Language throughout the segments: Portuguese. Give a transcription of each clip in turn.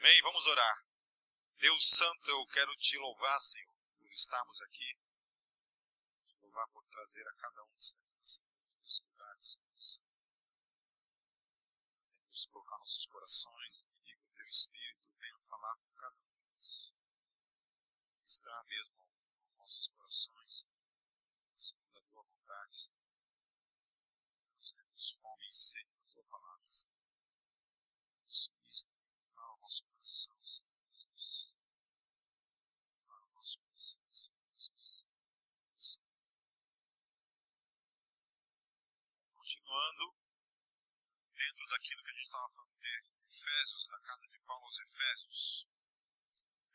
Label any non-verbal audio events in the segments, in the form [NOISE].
Amém? Vamos orar. Deus Santo, eu quero te louvar, Senhor, por estarmos aqui. Te louvar por trazer a cada um que está aqui nesse lugar, Senhor. Vamos colocar nossos corações e pedir que o Teu Espírito venha falar com cada um de nós. Está mesmo nos nossos corações, segundo a Tua vontade. Nós temos fome e sede da Tua palavra, Senhor. Nos ministra ao nosso coração, Senhor Jesus. Ao nosso coração, Senhor Jesus. Continuando, dentro daquilo que a gente estava falando de Efésios, da carta de Paulo aos Efésios,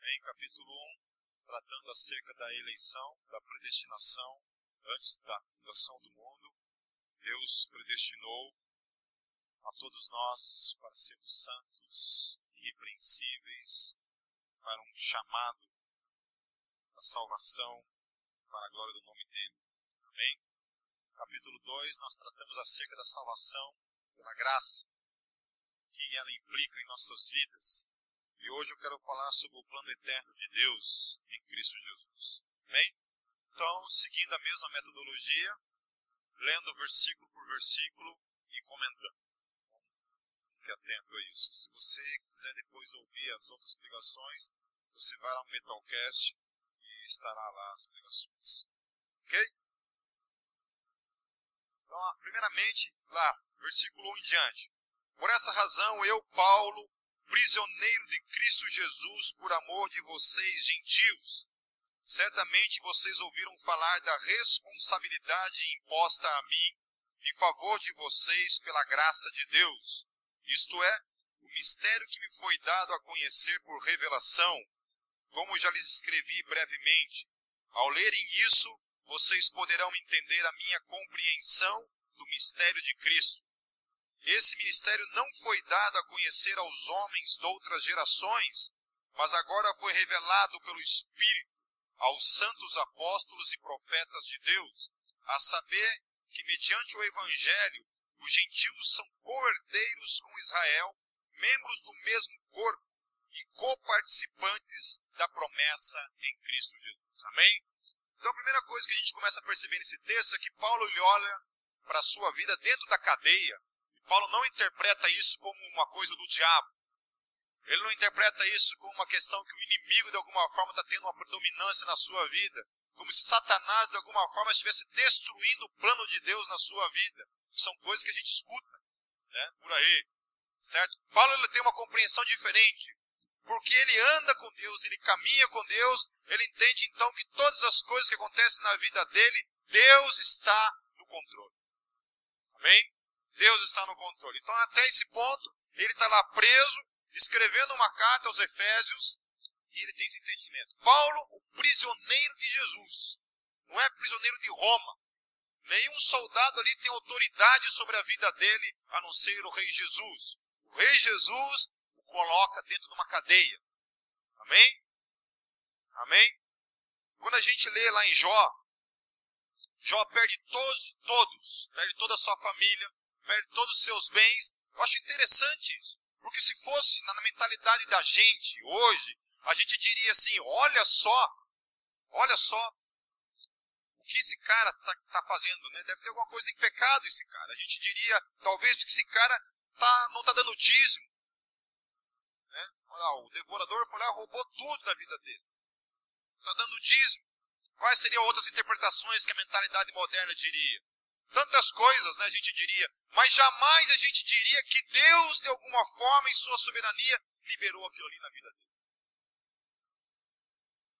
em capítulo 1, tratando acerca da eleição, da predestinação, antes da fundação do mundo, Deus predestinou a todos nós para sermos santos, irrepreensíveis, para um chamado da salvação, para a glória do nome dele. Amém? Capítulo 2, nós tratamos acerca da salvação pela graça que ela implica em nossas vidas. E hoje eu quero falar sobre o plano eterno de Deus em Cristo Jesus. Amém? Então, seguindo a mesma metodologia, lendo versículo por versículo e comentando. Fique atento a isso. Se você quiser depois ouvir as outras pregações, você vai lá no Metalcast e estará lá as pregações. Ok? Então, primeiramente, lá, versículo 1 em diante. Por essa razão, eu, Paulo, prisioneiro de Cristo Jesus, por amor de vocês, gentios. Certamente vocês ouviram falar da responsabilidade imposta a mim em favor de vocês pela graça de Deus. Isto é, o mistério que me foi dado a conhecer por revelação, como já lhes escrevi brevemente. Ao lerem isso, vocês poderão entender a minha compreensão do mistério de Cristo. Esse ministério não foi dado a conhecer aos homens de outras gerações, mas agora foi revelado pelo Espírito aos santos apóstolos e profetas de Deus, a saber que, mediante o Evangelho, os gentios são co-herdeiros com Israel, membros do mesmo corpo e coparticipantes da promessa em Cristo Jesus. Amém? Então a primeira coisa que a gente começa a perceber nesse texto é que Paulo olha para a sua vida dentro da cadeia. E Paulo não interpreta isso como uma coisa do diabo. Ele não interpreta isso como uma questão que o inimigo de alguma forma está tendo uma predominância na sua vida. Como se Satanás de alguma forma estivesse destruindo o plano de Deus na sua vida. São coisas que a gente escuta né, por aí. Certo? Paulo ele tem uma compreensão diferente. Porque ele anda com Deus, ele caminha com Deus, ele entende então que todas as coisas que acontecem na vida dele, Deus está no controle. Amém? Deus está no controle. Então, até esse ponto, ele está lá preso, escrevendo uma carta aos Efésios, e ele tem esse entendimento. Paulo, o prisioneiro de Jesus, não é prisioneiro de Roma. Nenhum soldado ali tem autoridade sobre a vida dele, a não ser o Rei Jesus. O Rei Jesus o coloca dentro de uma cadeia. Amém? Amém? Quando a gente lê lá em Jó, Jó perde todos, todos, perde toda a sua família, perde todos os seus bens. Eu acho interessante isso. Porque se fosse na mentalidade da gente hoje, a gente diria assim: olha só, olha só o que esse cara está tá fazendo, né? Deve ter alguma coisa em pecado esse cara. A gente diria, talvez, que esse cara tá, não está dando dízimo. Né? Olha, o devorador foi lá roubou tudo da vida dele. Está dando dízimo. Quais seriam outras interpretações que a mentalidade moderna diria? Tantas coisas, né, a gente diria, mas jamais a gente diria que Deus, de alguma forma, em sua soberania, liberou aquilo ali na vida dele.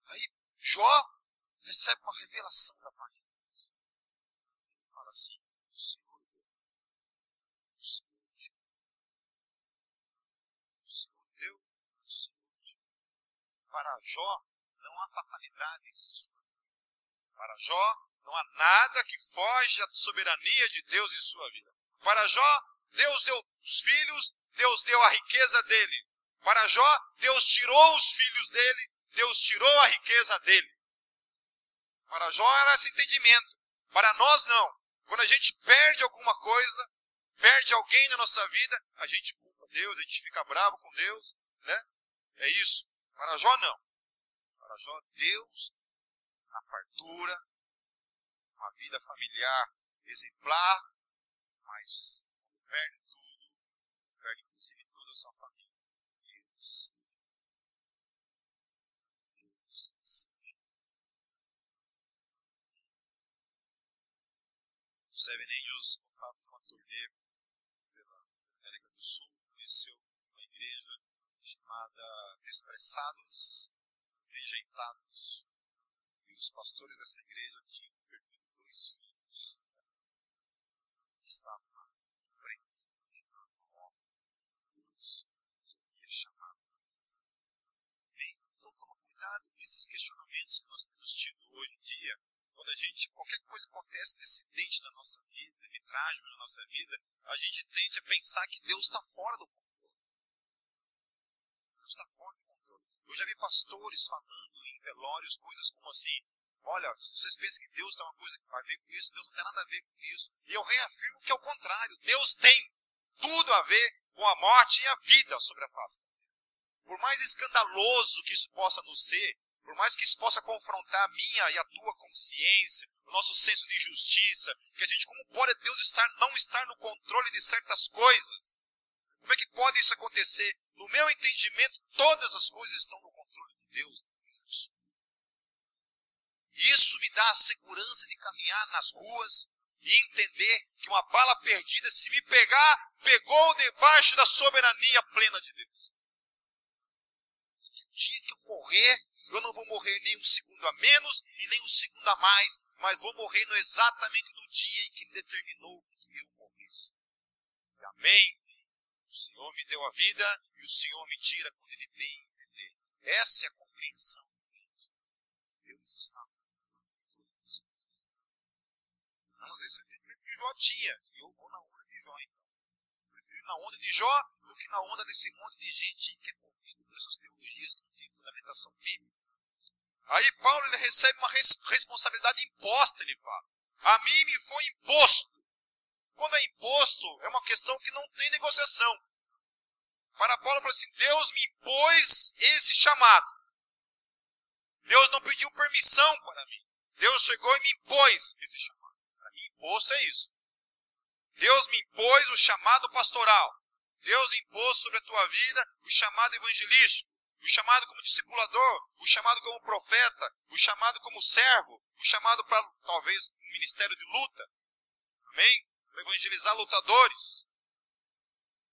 Aí, Jó recebe uma revelação da parte de Deus. Ele fala assim, o Senhor deu, o Senhor deu, o Senhor deu, o Senhor deu. Para Jó, não há fatalidades em sua para Jó, não há nada que foge à soberania de Deus em sua vida. Para Jó, Deus deu os filhos, Deus deu a riqueza dele. Para Jó, Deus tirou os filhos dele, Deus tirou a riqueza dele. Para Jó era esse entendimento. Para nós, não. Quando a gente perde alguma coisa, perde alguém na nossa vida, a gente culpa Deus, a gente fica bravo com Deus, né? É isso. Para Jó, não. Jó, Deus, a fartura, uma vida familiar exemplar, mas perde tudo, perde inclusive toda a sua família. Deus. Deus seja. O Seven Angels estava uma turnê pela América do Sul, conheceu uma igreja chamada Expressados Rejeitados. E os pastores dessa igreja tinham perdido dois filhos. Estavam em frente a Deus ia chamar. Bem, então toma cuidado com esses questionamentos que nós temos tido hoje em dia. Quando a gente, qualquer coisa acontece de na nossa vida, de trágico na nossa vida, a gente tende a pensar que Deus está fora do controle. Deus está fora. Eu já vi pastores falando em velórios coisas como assim: olha, se vocês pensam que Deus tem uma coisa que vai ver com isso, Deus não tem nada a ver com isso. E eu reafirmo que é o contrário. Deus tem tudo a ver com a morte e a vida sobre a face. Por mais escandaloso que isso possa nos ser, por mais que isso possa confrontar a minha e a tua consciência, o nosso senso de justiça, que a gente, como pode Deus estar, não estar no controle de certas coisas? Como é que pode isso acontecer? No meu entendimento, todas as coisas estão no controle de Deus. Isso me dá a segurança de caminhar nas ruas e entender que uma bala perdida, se me pegar, pegou debaixo da soberania plena de Deus. O dia que eu morrer, eu não vou morrer nem um segundo a menos e nem um segundo a mais, mas vou morrer no exatamente no dia em que ele determinou que eu morresse. Amém. O Senhor me deu a vida e o Senhor me tira quando Ele bem entender. Essa é a compreensão. Deus está. Vamos ver se entendimento que Jó tinha. E eu vou na onda de Jó, então. Eu prefiro ir na onda de Jó do que na onda desse monte de gente que é convido por essas teologias que não tem fundamentação bíblica. Aí Paulo ele recebe uma res responsabilidade imposta, ele fala. A mim me foi imposto. Quando é imposto, é uma questão que não tem negociação. Para Paulo, falou assim: Deus me impôs esse chamado. Deus não pediu permissão para mim. Deus chegou e me impôs esse chamado. Para mim, imposto é isso. Deus me impôs o chamado pastoral. Deus impôs sobre a tua vida o chamado evangelístico, o chamado como discipulador, o chamado como profeta, o chamado como servo, o chamado para talvez um ministério de luta. Amém? Para evangelizar lutadores.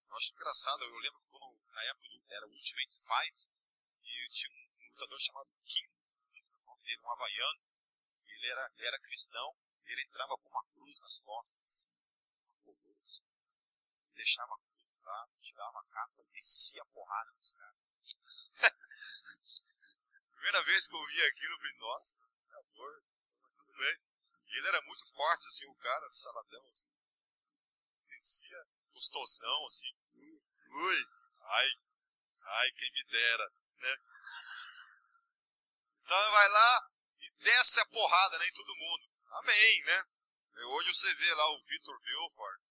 Eu acho engraçado, eu lembro época era o Ultimate Fight, e tinha um lutador chamado Kim, dele, um havaiano, ele era, ele era cristão, ele entrava com uma cruz nas costas, uma cruz, deixava a cruz lá, tirava a capa, descia a porrada nos caras. [LAUGHS] Primeira vez que eu vi aquilo, eu falei, nossa, amor, tudo bem. E ele era muito forte, assim, o cara, saladão, assim. Descia gostosão, assim. Ui, ai, ai, quem me dera, né? Então vai lá e desce a porrada né, em todo mundo. Amém, né? Hoje você vê lá o Vitor Belfort,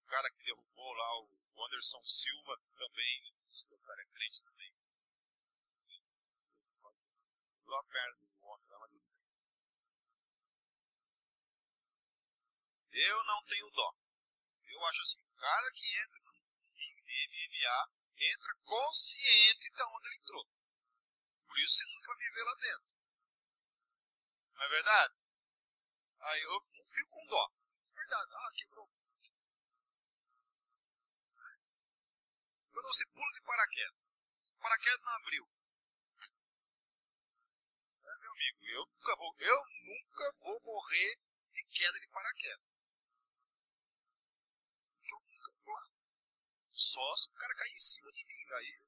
o cara que derrubou lá o Anderson Silva também, né? o cara é crente também. Lá do homem, lá. Eu não tenho dó. Eu acho assim, o cara que entra MMA entra consciente de onde ele entrou. Por isso você nunca vai viver lá dentro. Não é verdade? Aí eu não fico com dó. Verdade. Ah, quebrou. Quando você pula de paraquedas, o paraquedas não abriu. É, meu amigo, eu nunca vou, eu nunca vou morrer de queda de paraquedas. Porque eu nunca vou lá. Só se o cara cair em cima de mim. Daí,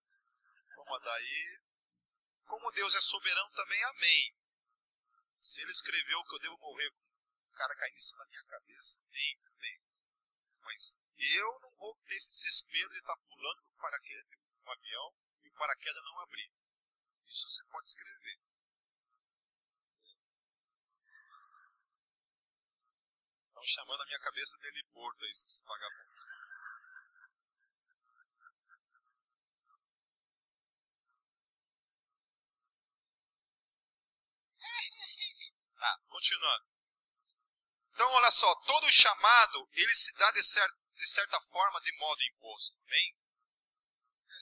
como daí, como Deus é soberano também, amém. Se ele escreveu que eu devo morrer, o cara cair em cima da minha cabeça, bem também. Mas eu não vou ter esse desespero de estar pulando do paraquedas do avião e o paraquedas não abrir. Isso você pode escrever. Estão chamando a minha cabeça de heliporto aí, esses vagabundos. Tá, continuando. Então, olha só, todo chamado, ele se dá de, cer de certa forma de modo imposto, bem?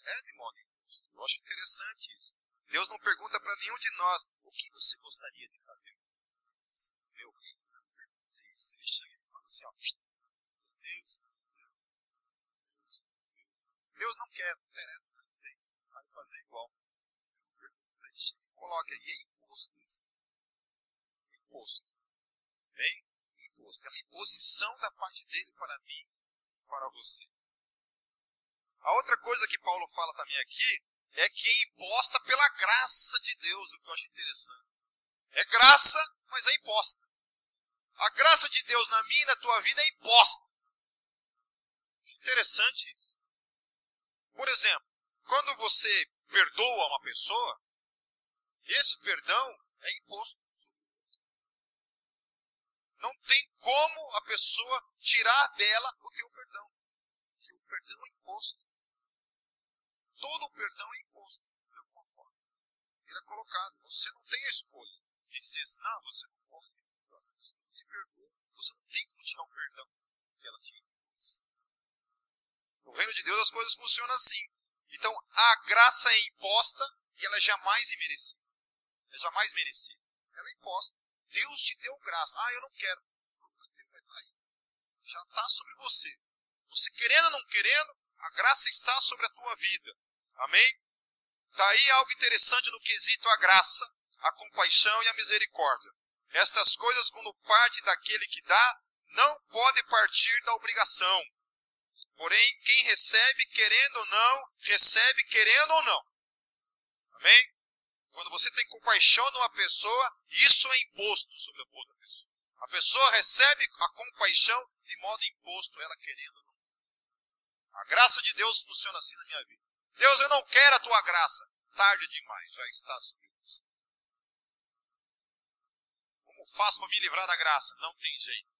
É de modo imposto. Eu acho interessante isso. Deus não pergunta para nenhum de nós o que você gostaria de fazer. Meu rei, Deus, ele chega e fala assim, ó, Deus, Deus não quer, não quer, vai fazer igual. Coloca aí, é imposto isso. Imposto. Bem? Imposto. É uma imposição da parte dele para mim, para você. A outra coisa que Paulo fala também aqui é que é imposta pela graça de Deus, o que eu acho interessante. É graça, mas é imposta. A graça de Deus na minha e na tua vida é imposta. Interessante isso. Por exemplo, quando você perdoa uma pessoa, esse perdão é imposto. Não tem como a pessoa tirar dela o teu perdão. Porque o perdão é imposto. Todo o perdão é imposto, de alguma forma. Ele é colocado. Você não tem a escolha dizer assim, não, você não pode. Você não te perdoa. Você não tem como tirar o perdão que ela tinha. No reino de Deus as coisas funcionam assim. Então, a graça é imposta e ela é jamais imerecida. É jamais merecida. Ela é imposta. Deus te deu graça. Ah, eu não quero. Já está sobre você. Você querendo ou não querendo, a graça está sobre a tua vida. Amém? Está aí algo interessante no quesito a graça, a compaixão e a misericórdia. Estas coisas, quando partem daquele que dá, não pode partir da obrigação. Porém, quem recebe, querendo ou não, recebe querendo ou não. Amém? Quando você tem compaixão de uma pessoa, isso é imposto sobre a outra pessoa. A pessoa recebe a compaixão de modo imposto, ela querendo. A graça de Deus funciona assim na minha vida. Deus, eu não quero a tua graça. Tarde demais, já está sobre. Como faço para me livrar da graça? Não tem jeito.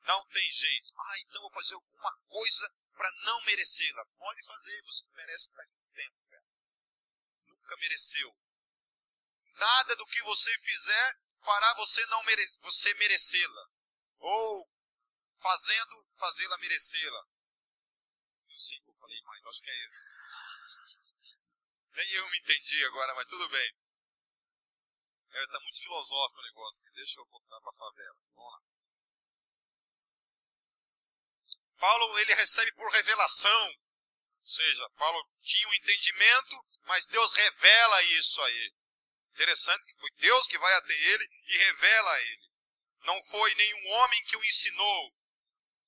Não tem jeito. Ah, então vou fazer alguma coisa para não merecê-la. Pode fazer, você merece faz muito tempo. Nunca mereceu. Nada do que você fizer fará você não mere você merecê-la. Ou fazendo, fazê-la merecê-la. Eu sei que eu falei mais, acho que é isso. Nem eu me entendi agora, mas tudo bem. É, tá muito filosófico o negócio. Deixa eu voltar para a favela. Vamos lá. Paulo ele recebe por revelação. Ou seja, Paulo tinha um entendimento, mas Deus revela isso a ele. Interessante que foi Deus que vai até ele e revela a ele. Não foi nenhum homem que o ensinou.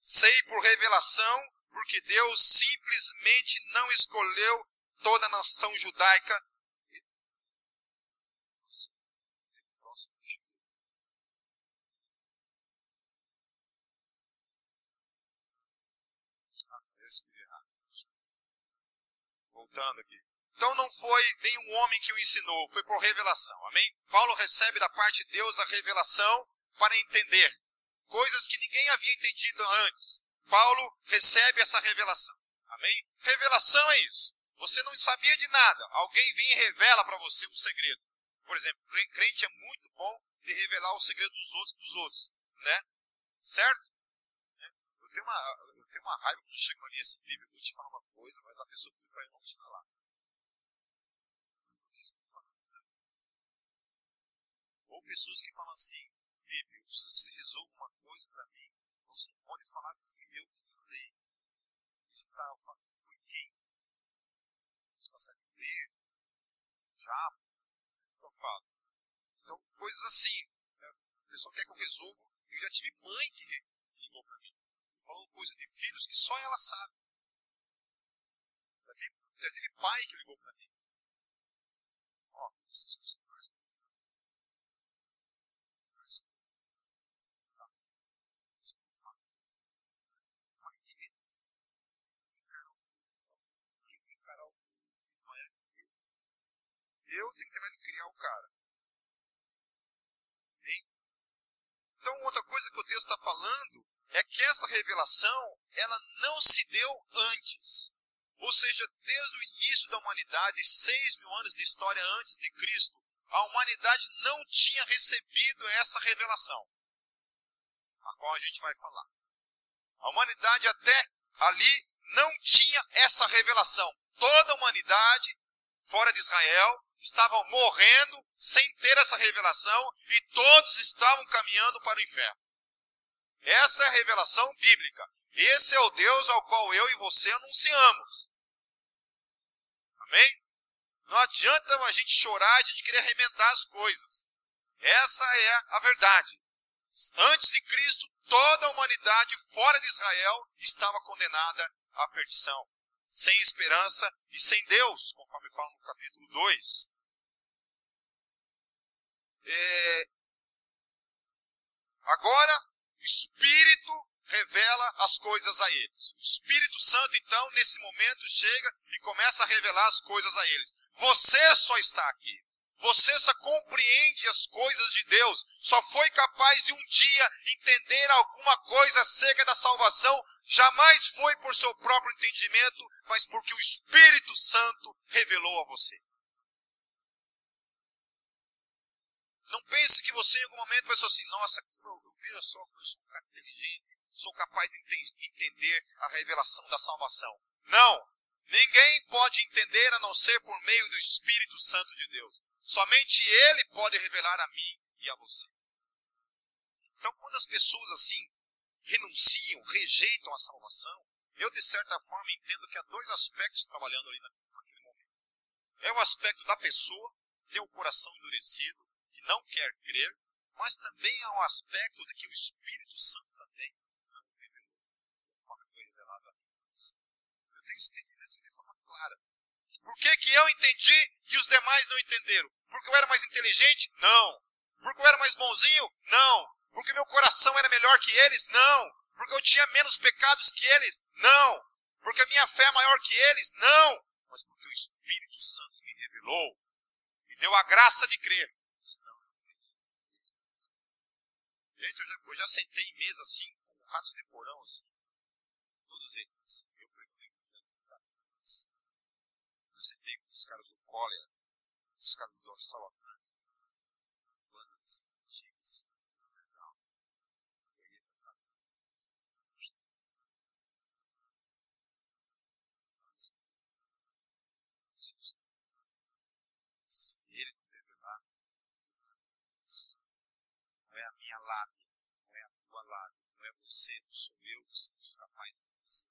Sei por revelação, porque Deus simplesmente não escolheu toda a nação judaica Voltando aqui. Então não foi nenhum homem que o ensinou, foi por revelação. Amém? Paulo recebe da parte de Deus a revelação para entender coisas que ninguém havia entendido antes. Paulo recebe essa revelação. Amém? Revelação é isso. Você não sabia de nada. Alguém vem e revela para você um segredo. Por exemplo, crente é muito bom de revelar o segredo dos outros para os outros. Né? Certo? Eu tenho uma, eu tenho uma raiva quando chega linha assim, Bíblia, vou te falar uma coisa, mas a pessoa pediu para não te falar. Pessoas que falam assim, que você resolva uma coisa para mim, você não pode falar que fui eu que falei. Você está, eu falo, foi quem? Você consegue ver? Já? Eu falo. Então, coisas assim. Né? A pessoa quer que eu resolva. Eu já tive mãe que ligou para mim. Falou coisa de filhos que só ela sabe. Já tive pai que ligou para mim. Ó, Eu tenho que criar o cara. Então, outra coisa que o texto está falando é que essa revelação, ela não se deu antes. Ou seja, desde o início da humanidade, seis mil anos de história antes de Cristo, a humanidade não tinha recebido essa revelação, a qual a gente vai falar. A humanidade até ali não tinha essa revelação. Toda a humanidade, fora de Israel, estavam morrendo sem ter essa revelação e todos estavam caminhando para o inferno. Essa é a revelação bíblica. Esse é o Deus ao qual eu e você anunciamos. Amém? Não adianta a gente chorar, a gente querer arremendar as coisas. Essa é a verdade. Antes de Cristo, toda a humanidade fora de Israel estava condenada à perdição, sem esperança e sem Deus, conforme fala no capítulo 2. É... Agora, o Espírito revela as coisas a eles. O Espírito Santo, então, nesse momento, chega e começa a revelar as coisas a eles. Você só está aqui. Você só compreende as coisas de Deus, só foi capaz de um dia entender alguma coisa acerca da salvação, jamais foi por seu próprio entendimento, mas porque o Espírito Santo revelou a você. Não pense que você em algum momento pensou assim, nossa, eu, vejo só eu sou um cara inteligente, sou capaz de entender a revelação da salvação. Não! Ninguém pode entender a não ser por meio do Espírito Santo de Deus. Somente Ele pode revelar a mim e a você. Então, quando as pessoas assim renunciam, rejeitam a salvação, eu de certa forma entendo que há dois aspectos trabalhando ali naquele momento. É o aspecto da pessoa, tem o coração endurecido, não quer crer, mas também há o aspecto de que o Espírito Santo também não revelou, conforme foi revelado a mim. Eu tenho que entender isso de forma clara. Por que, que eu entendi e os demais não entenderam? Porque eu era mais inteligente? Não. Porque eu era mais bonzinho? Não. Porque meu coração era melhor que eles? Não. Porque eu tinha menos pecados que eles? Não. Porque a minha fé é maior que eles? Não. Mas porque o Espírito Santo me revelou, me deu a graça de crer. Gente, eu já, eu já sentei em mesa assim, com ratos de porão assim. Todos eles. Eu preguei Eu sentei com os caras do cólera os caras do dorsal bandas antigas, legal. Se ele não revelar, não é a minha lábia, não é a tua lábia, não é você, não sou eu que somos capazes de fazer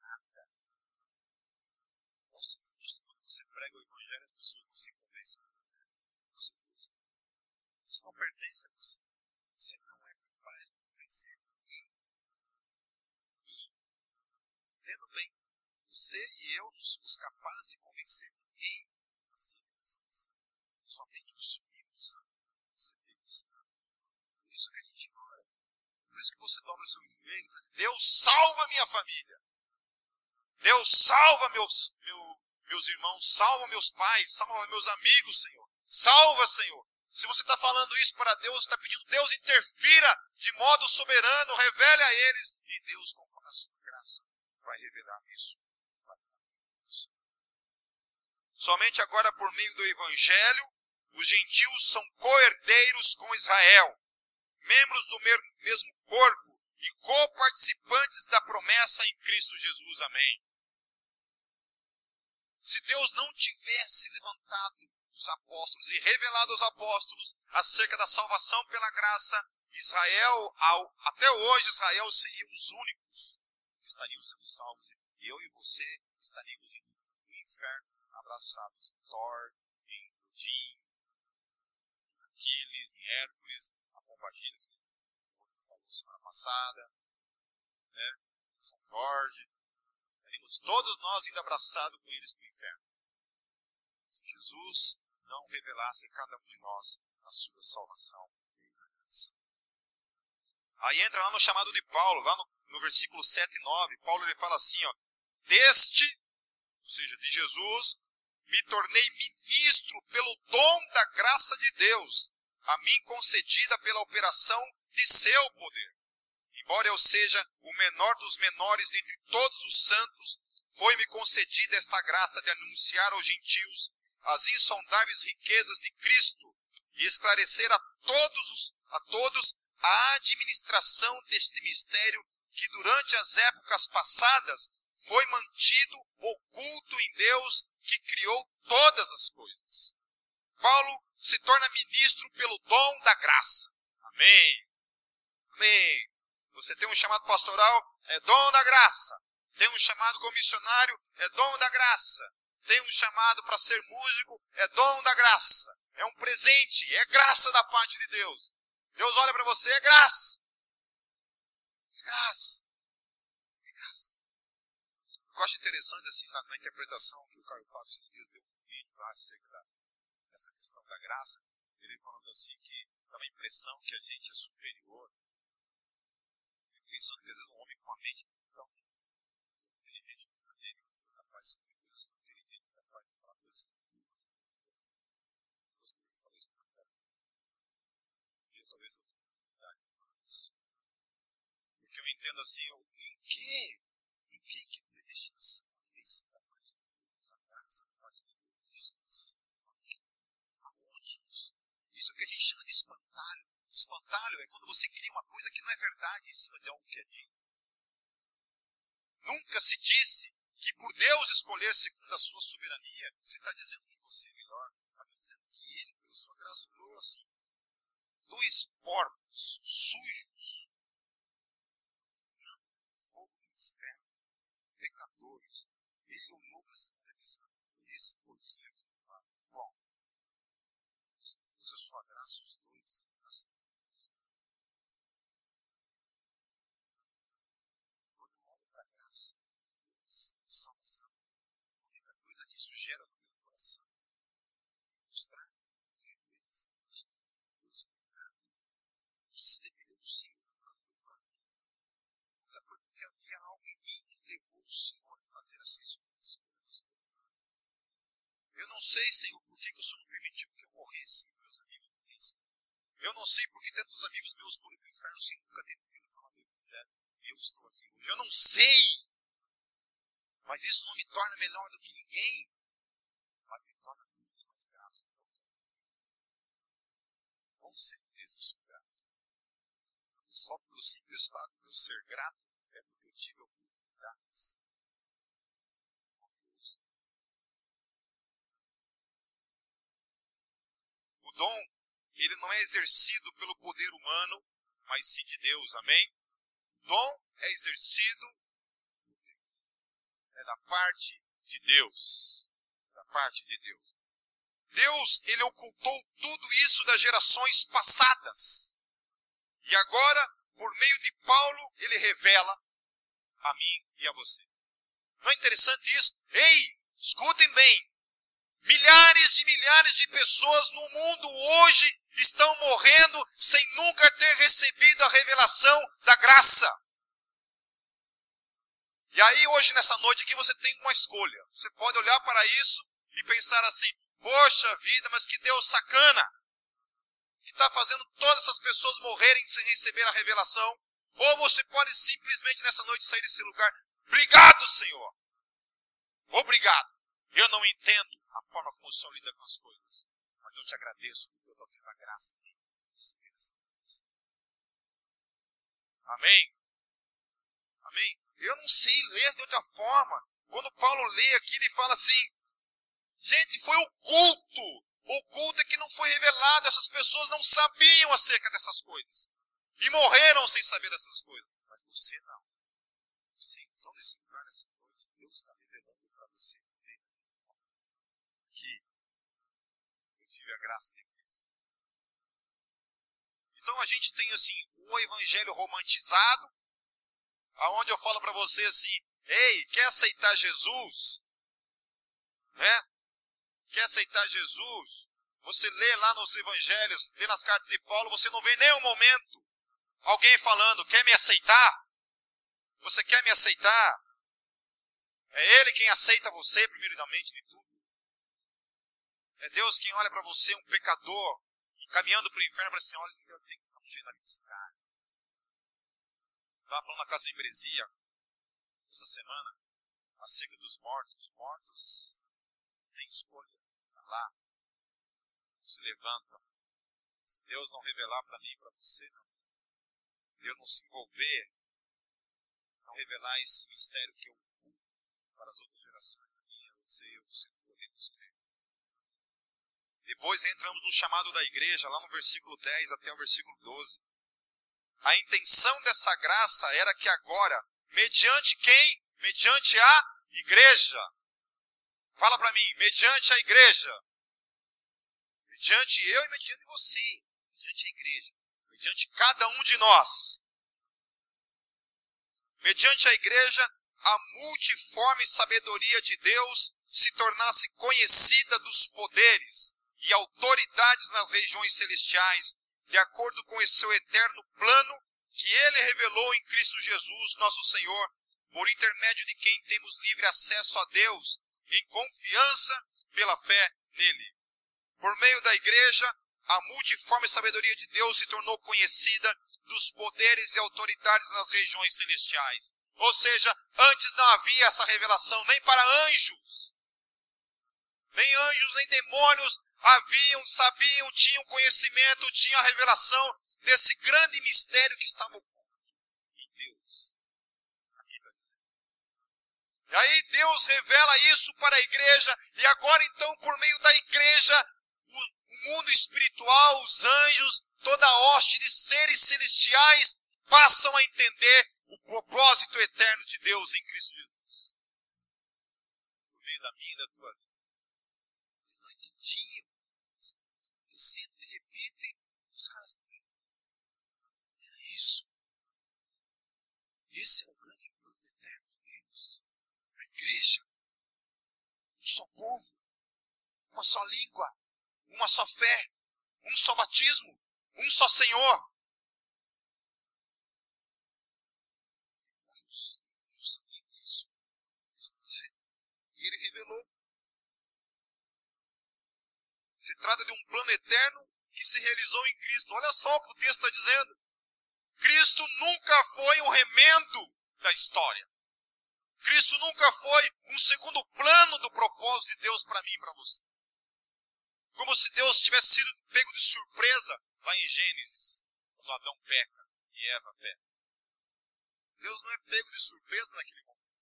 nada. Você frustra quando você prega o evangelho, as pessoas não se você frustra. Isso não pertence a você. Você não é capaz de convencer ninguém. Entendo bem, você e eu não somos capazes de convencer ninguém assim Somente o Espírito Santo. Você tem que Por isso que a gente ora. Por isso que você dobra seu joelho e Deus salva minha família. Deus salva meus, meu, meus irmãos, salva meus pais, salva meus amigos, Senhor. Salva, Senhor. Se você está falando isso para Deus, está pedindo, Deus interfira de modo soberano, revele a eles, e Deus, conforme a sua graça, vai revelar isso. Somente agora, por meio do Evangelho, os gentios são coerdeiros com Israel, membros do mesmo corpo e coparticipantes da promessa em Cristo Jesus. Amém. Se Deus não tivesse levantado os apóstolos e revelado aos apóstolos acerca da salvação pela graça, Israel, ao, até hoje, Israel seria os únicos que estariam sendo salvos. Eu e você estaríamos no inferno, abraçados em Thor, em Odin, Aquiles, em Hércules, a Pombagira, passada, né? São Jorge, estaríamos todos nós indo abraçados com eles para o inferno. Se Jesus não revelasse a cada um de nós a sua salvação. Aí entra lá no chamado de Paulo, lá no, no versículo 7 e 9, Paulo ele fala assim, ó, deste, ou seja, de Jesus, me tornei ministro pelo dom da graça de Deus, a mim concedida pela operação de seu poder. Embora eu seja o menor dos menores dentre todos os santos, foi-me concedida esta graça de anunciar aos gentios as insondáveis riquezas de Cristo e esclarecer a todos, os, a todos a administração deste mistério que durante as épocas passadas foi mantido oculto em Deus que criou todas as coisas. Paulo se torna ministro pelo dom da graça. Amém. Amém. Você tem um chamado pastoral, é dom da graça. Tem um chamado como missionário, é dom da graça. Tem um chamado para ser músico, é dom da graça. É um presente, é graça da parte de Deus. Deus olha para você, é graça. É graça. É graça. Eu acho interessante assim na, na interpretação que o Caio Fábio deu um vídeo lá acerca dessa questão da graça. Ele falando assim que dá uma impressão que a gente é superior. Pensando que às vezes um homem com uma mente tão inteligente como a não foi capaz de escrever coisas tão inteligentes, capaz de falar coisas tão boas. Eu gostaria de falar isso para cara. E talvez eu tenha oportunidade de falar isso. Porque eu entendo assim, eu, em que? Em que que predestinação, a eleição da parte de Deus, a graça da parte de Deus, discussão, aonde isso? Isso é o que a gente chama de espantalho. Espantalho é quando você cria uma coisa que não é verdade em cima de algo que é dito. Nunca se disse que por Deus escolher segundo a sua soberania, você está dizendo que você é melhor. Está dizendo que Ele, pela sua graça, criou assim. Dois porcos sujos, fogo do inferno, pecadores. Ele olhou para esse esse porquinho aqui, bom, se fosse a sua graça, os dois nascem Todo mundo para a graça, salvação. A única coisa que isso gera no meu coração mostrar que os dois Deus que isso dependeu do Senhor para foi porque havia algo em mim que levou o Senhor a fazer essa escolha. Eu não sei, Senhor, por que, que o Senhor não permitiu que eu morresse e meus amigos morressem. Eu não sei por que tantos amigos meus foram para o inferno sem nunca ter ouvido falar do Evangelho. E eu estou aqui hoje. Eu não sei. Mas isso não me torna melhor do que ninguém. Mas me torna muito mais grato. Com certeza eu sou grato. Só pelo simples fato de eu ser grato é porque eu tive a oportunidade de ser. O dom, ele não é exercido pelo poder humano, mas sim de Deus, amém? O dom é exercido é da parte de Deus. Da parte de Deus. Deus, ele ocultou tudo isso das gerações passadas. E agora, por meio de Paulo, ele revela a mim e a você. Não é interessante isso? Ei, escutem bem. Milhares de milhares de pessoas no mundo hoje estão morrendo sem nunca ter recebido a revelação da graça. E aí, hoje, nessa noite aqui, você tem uma escolha. Você pode olhar para isso e pensar assim: poxa vida, mas que Deus sacana! Que está fazendo todas essas pessoas morrerem sem receber a revelação. Ou você pode simplesmente nessa noite sair desse lugar. Obrigado, Senhor! Obrigado! Eu não entendo a forma como o Senhor lida com as coisas. Mas eu te agradeço graça. Amém? Amém? Eu não sei ler de outra forma. Quando Paulo lê aqui, ele fala assim: gente, foi oculto. Oculto é que não foi revelado. Essas pessoas não sabiam acerca dessas coisas. E morreram sem saber dessas coisas. Mas você não. Você entrou nesse lugar nessa noite. Deus está revelando para você. Que eu tive a graça de. Então a gente tem assim, o evangelho romantizado, aonde eu falo para você assim, ei, quer aceitar Jesus? Né? Quer aceitar Jesus? Você lê lá nos evangelhos, lê nas cartas de Paulo, você não vê nenhum momento alguém falando, quer me aceitar? Você quer me aceitar? É Ele quem aceita você, primeiramente de tudo. É Deus quem olha para você, um pecador, caminhando para o inferno, fala assim, olha, eu tenho que dar um jeito ali desse cara. Estava falando na casa de Bresia essa semana, acerca dos mortos. Mortos têm escolha. Está revelar, se levanta. Se Deus não revelar para mim para você, não. Deus não se envolver, não revelar esse mistério que eu para as outras gerações, a minha, você eu, você podemos crer. Depois entramos no chamado da igreja, lá no versículo 10 até o versículo 12. A intenção dessa graça era que agora, mediante quem? Mediante a igreja. Fala para mim, mediante a igreja. Mediante eu e mediante você. Mediante a igreja. Mediante cada um de nós. Mediante a igreja, a multiforme sabedoria de Deus se tornasse conhecida dos poderes e autoridades nas regiões celestiais, de acordo com esse seu eterno plano que ele revelou em Cristo Jesus, nosso Senhor, por intermédio de quem temos livre acesso a Deus em confiança pela fé nele. Por meio da igreja, a multiforme sabedoria de Deus se tornou conhecida dos poderes e autoridades nas regiões celestiais. Ou seja, antes não havia essa revelação nem para anjos. Nem anjos, nem demônios haviam, sabiam, tinham conhecimento, tinham a revelação desse grande mistério que estava oculto em Deus. E aí Deus revela isso para a igreja, e agora então, por meio da igreja, o mundo espiritual, os anjos, toda a hoste de seres celestiais passam a entender o propósito eterno de Deus em Cristo Jesus. Por meio da minha e da tua vida. Eles não entendiam. Eu sinto, de repente, os caras Era isso. Esse é o grande plano eterno de Deus. A igreja. Um só povo. Uma só língua. Uma só fé. Um só batismo. Um só Senhor. E ele revelou. Se trata de um plano eterno que se realizou em Cristo. Olha só o que o texto está dizendo. Cristo nunca foi um remendo da história. Cristo nunca foi um segundo plano do propósito de Deus para mim e para você. Como se Deus tivesse sido pego de surpresa lá em Gênesis, quando Adão peca e Eva peca. Deus não é pego de surpresa naquele momento.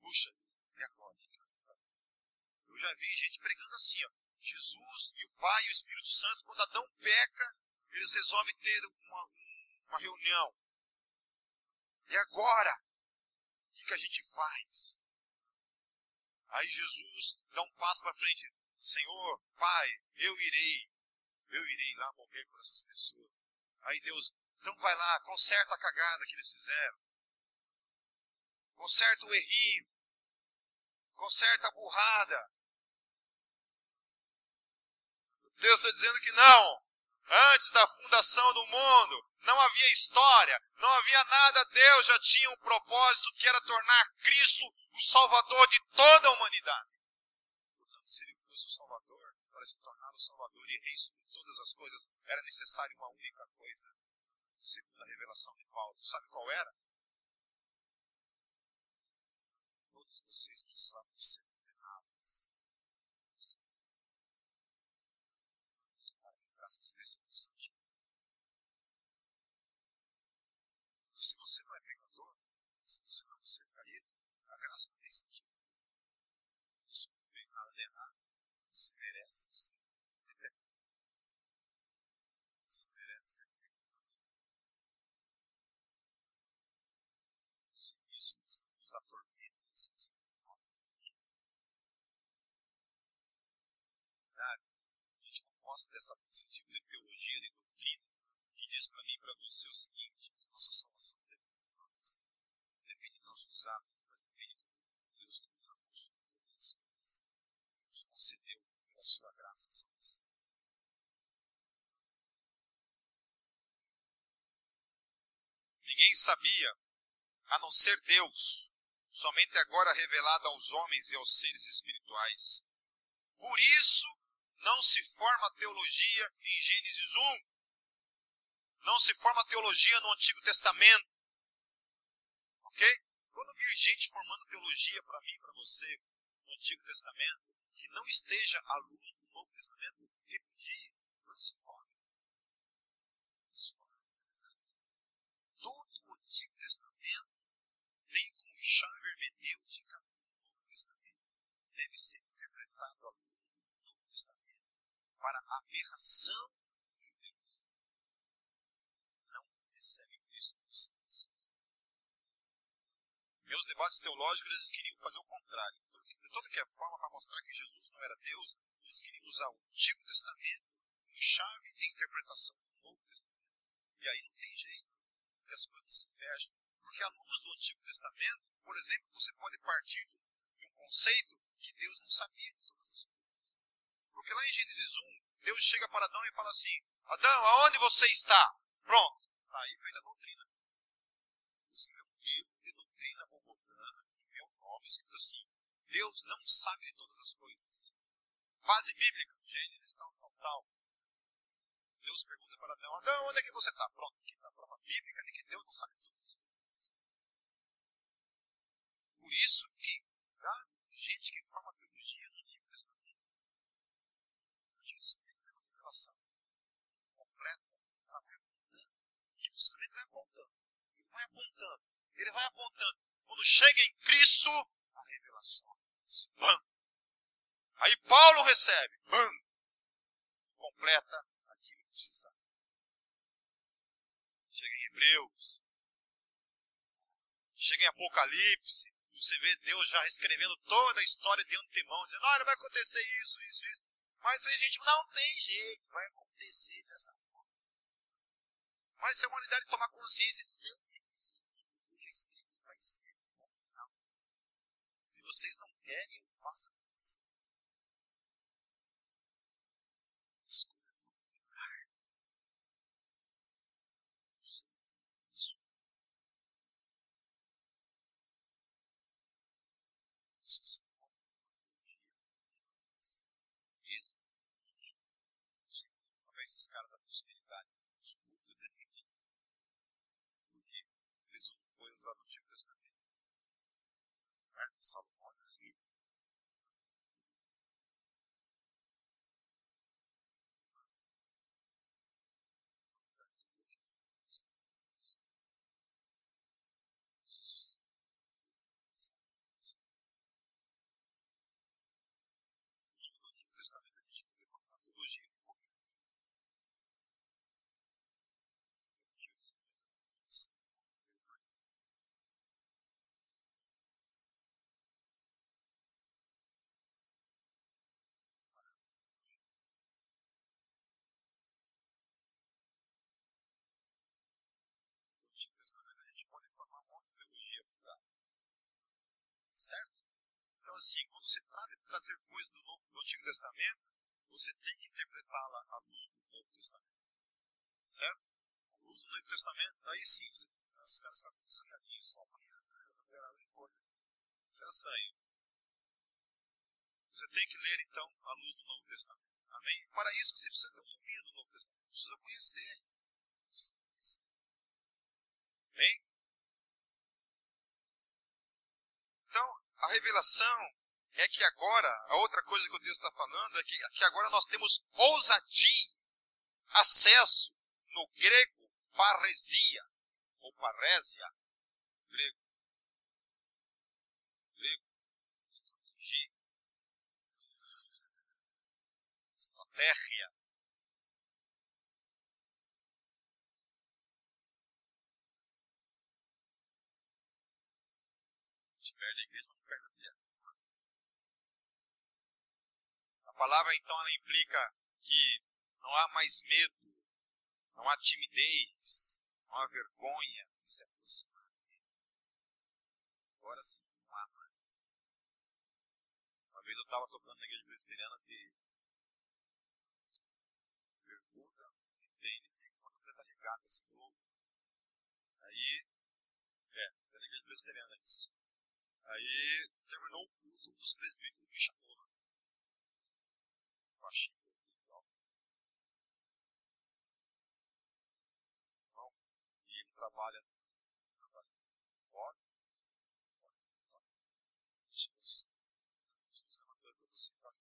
Puxa, e agora? Eu já vi gente pregando assim, ó. Jesus e o Pai e o Espírito Santo, quando Adão peca, eles resolvem ter uma, uma reunião. E agora? O que, que a gente faz? Aí Jesus dá um passo para frente. Senhor, Pai, eu irei. Eu irei lá morrer por essas pessoas. Aí Deus, então vai lá, conserta a cagada que eles fizeram. Conserta o errinho. Conserta a burrada. Texto está dizendo que não. Antes da fundação do mundo, não havia história, não havia nada. Deus já tinha um propósito que era tornar Cristo o Salvador de toda a humanidade. Portanto, se ele fosse o Salvador, para se tornar o Salvador e Rei sobre todas as coisas, era necessário uma única coisa segundo a revelação de Paulo. Sabe qual era? Todos vocês precisavam ser condenados. Para que graças a Espírito Santo. Se você não é pecador, se você não é um ser caído, a graça não sentido. Você não fez nada de errado. Você merece céu. Você merece gosta dessa, desse tipo de teologia, de doutrina, que diz para mim e para você o seguinte: nossa salvação depende de nós, depende de nossos atos, mas depende de Deus que nos amou sobre todas as coisas, que nos concedeu pela sua graça salvação. Ninguém sabia, a não ser Deus, somente agora revelado aos homens e aos seres espirituais. Por isso, não se forma teologia em Gênesis 1. Não se forma teologia no Antigo Testamento. Ok? Quando vir gente formando teologia para mim para você no Antigo Testamento, que não esteja à luz do Novo Testamento, repudie, lance fora. Lance fora. Todo o Antigo Testamento tem como chave hermenêutica o Novo Testamento. Deve ser interpretado à luz do Novo Testamento para a aberração dos judeus. Não recebem isso dos Meus debates teológicos eles queriam fazer o contrário de toda que é forma para mostrar que Jesus não era Deus, eles queriam usar o Antigo Testamento como chave de interpretação do Novo Testamento. E aí não tem jeito, porque as coisas não se fecham. Porque à luz do Antigo Testamento, por exemplo, você pode partir de um conceito que Deus não sabia de todas as coisas. Porque lá em Gênesis 1, Deus chega para Adão e fala assim: Adão, aonde você está? Pronto. Aí fez a doutrina. Isso é um livro de doutrina bogotana, em meu nome, escrito assim: Deus não sabe de todas as coisas. Base bíblica, Gênesis, tal, tal, tal. Deus pergunta para Adão, Adão, onde é que você está? Pronto, aqui está a prova bíblica de que Deus não sabe de coisas. Por isso que gente que forma teologia no Antigo Testamento. O Antigo Testamento é uma revelação completa, ela vai apontando. O Antigo Testamento vai apontando. Ele vai apontando. Ele vai apontando. Quando chega em Cristo, a revelação Bam! Aí Paulo recebe, bam! Completa aquilo que precisa. Chega em Hebreus, chega em Apocalipse, você vê Deus já escrevendo toda a história de antemão, dizendo, olha, vai acontecer isso, isso, isso. Mas a gente não tem jeito, vai acontecer dessa forma. Mas se a humanidade tomar consciência, não tem jeito, vai ser no final. Se vocês não querem, eu faço isso. As coisas vão melhorar. Isso. Isso. Isso. esses caras da prosperidade, os cultos, eles porque eles usam coisas lá do Antigo Testamento. Né? Salomão Antigo Testamento, a gente pode formar uma teologia furada. Certo? Então, assim, quando se trata de trazer coisas do, Novo, do Antigo Testamento, você tem que interpretá-la à luz do Novo Testamento. Certo? À luz do Novo Testamento, aí sim, você, os caras ficam sangadinhos só. Isso é sangue. Você tem que ler, então, à luz do Novo Testamento. Amém? Para isso, você precisa ter um domínio do Novo Testamento. Você precisa conhecer. Bem? Então, a revelação é que agora, a outra coisa que o texto está falando é que, que agora nós temos ousadia, acesso, no grego, paresia, ou parésia, grego, grego, estratégia, estratégia, perde a igreja, não perde a terra. A palavra, então, ela implica que não há mais medo, não há timidez, não há vergonha de se aproximar Agora sim, não há mais. Uma vez eu estava tocando na igreja presbiteriana de bermuda e tênis, você está regata esse globo, aí, é, na igreja presbiteriana isso. Aí terminou o culto, dos presbíteros me chamou. Baixinho. Então, e ele trabalha, trabalha fora, fora, fora. Tipo assim, estou dizendo uma coisa para você, tá?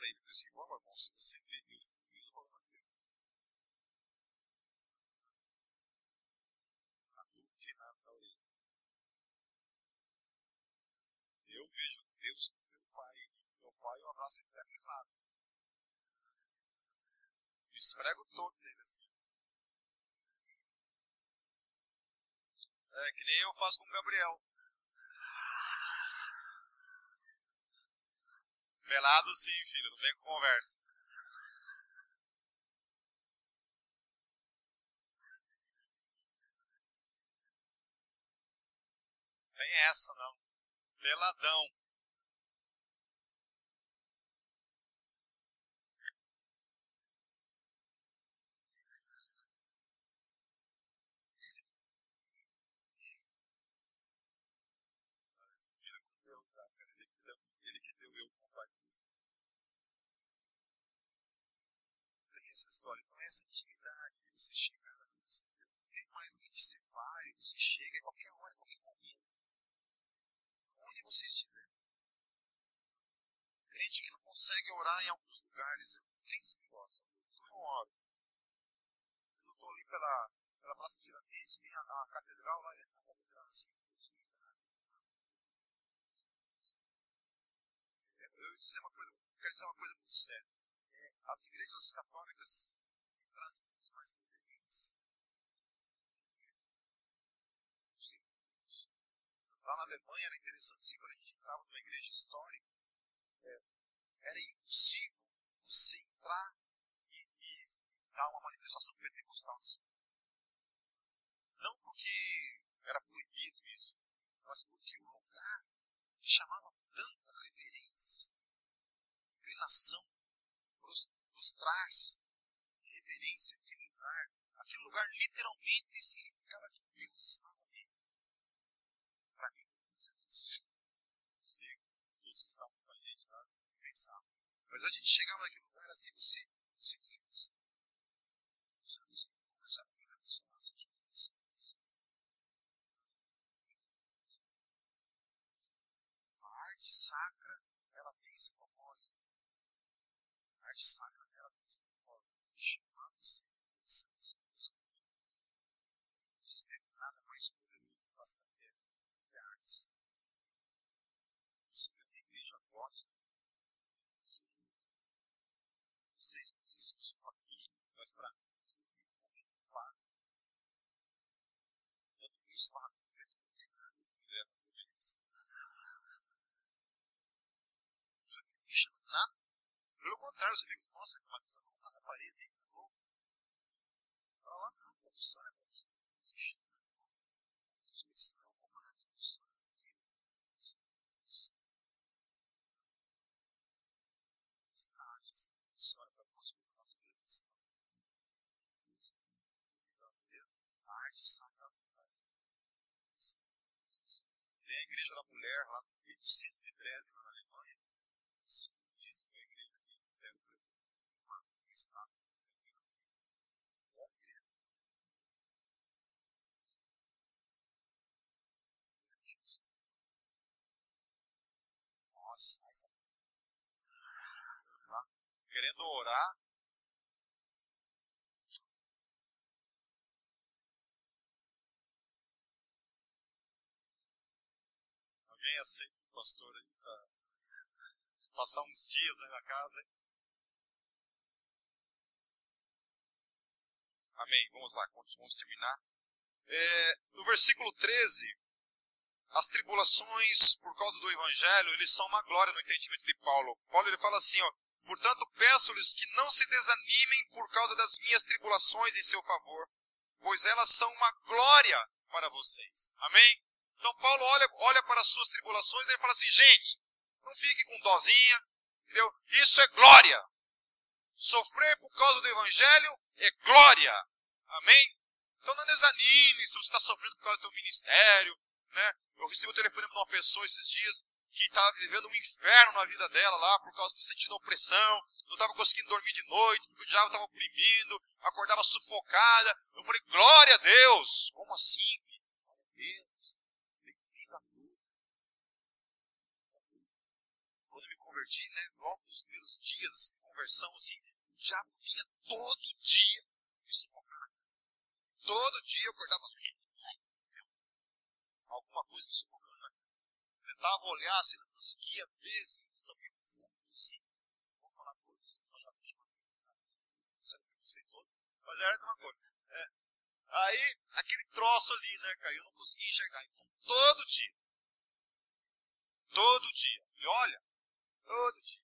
para ele, falei assim, bom, irmão, se você vê Deus comigo, o problema é teu. A que nada. Eu vejo Deus como meu pai, meu pai, eu abraço ele até errado. Esfrego todo nele assim. É que nem eu faço com o Gabriel. Pelado sim, filho, não vem com conversa. Tem essa não. Peladão. essa história. Então, essa intimidade de você chegar na luz, tem alguém te separe, você chega a qualquer hora, a qualquer momento. Onde você estiver. Crente que não consegue orar em alguns lugares, eu tenho esse negócio. Eu não oro. Eu estou ali pela, pela Praça Tiradentes, tem a, a catedral lá, e a catedral assim. Eu dizer uma coisa, quero dizer uma coisa muito séria as igrejas católicas trazem muito mais referências. Lá na Alemanha era interessante, assim, quando a gente entrava numa igreja histórica, é, era impossível você entrar e, e dar uma manifestação pentecostal. Não porque era proibido isso, mas porque o lugar chamava tanta reverência, inclinação nos traz reverência àquele lugar. Aquele lugar literalmente significava que Deus estava ali. Para mim, não sei os outros que estavam com a gente lá pensavam. Mas a gente chegava naquele lugar assim, você, você fez. Você não conseguia conversar com ele, você não conseguia conversar A arte sacra, ela tem esse propósito. A arte sacra contrário, você fica, nossa, mas essa mão na parede, hein? Tá lá, não, função é bom. Expressão, comando, função. Estágios, funciona para nós, para a natureza. A arte sagrada. Tem a igreja da mulher lá no centro de Dresden, na Alemanha. Querendo orar. Alguém aceita o pastor aí para passar uns dias aí na casa? Hein? Amém. Vamos lá, vamos terminar. É, no versículo 13, as tribulações por causa do evangelho, eles são uma glória no entendimento de Paulo. Paulo ele fala assim, ó, portanto peço-lhes que não se desanimem por causa das minhas tribulações em seu favor, pois elas são uma glória para vocês. Amém? Então Paulo olha, olha para as suas tribulações e ele fala assim, gente, não fique com dozinha, entendeu? Isso é glória. Sofrer por causa do evangelho é glória. Amém? Então não desanime se você está sofrendo por causa do seu ministério. Né? Eu recebi um telefonema de uma pessoa esses dias que estava vivendo um inferno na vida dela lá por causa de sentindo opressão, não estava conseguindo dormir de noite, porque o diabo estava oprimindo, acordava sufocada. Eu falei, glória a Deus! Como assim? Deus! Quando eu me converti, né, logo nos primeiros dias assim, conversão, assim, o vinha todo dia. Todo dia eu acordava. Alguma coisa me sufocando. Tentava olhar, assim, não conseguia ver, assim, também fundo, assim. Vou falar coisas, vou falar coisas. Não sei todo, mas era uma coisa. É. Aí, aquele troço ali, né, cara, eu não conseguia enxergar. Então, todo dia. Todo dia. E olha, todo dia.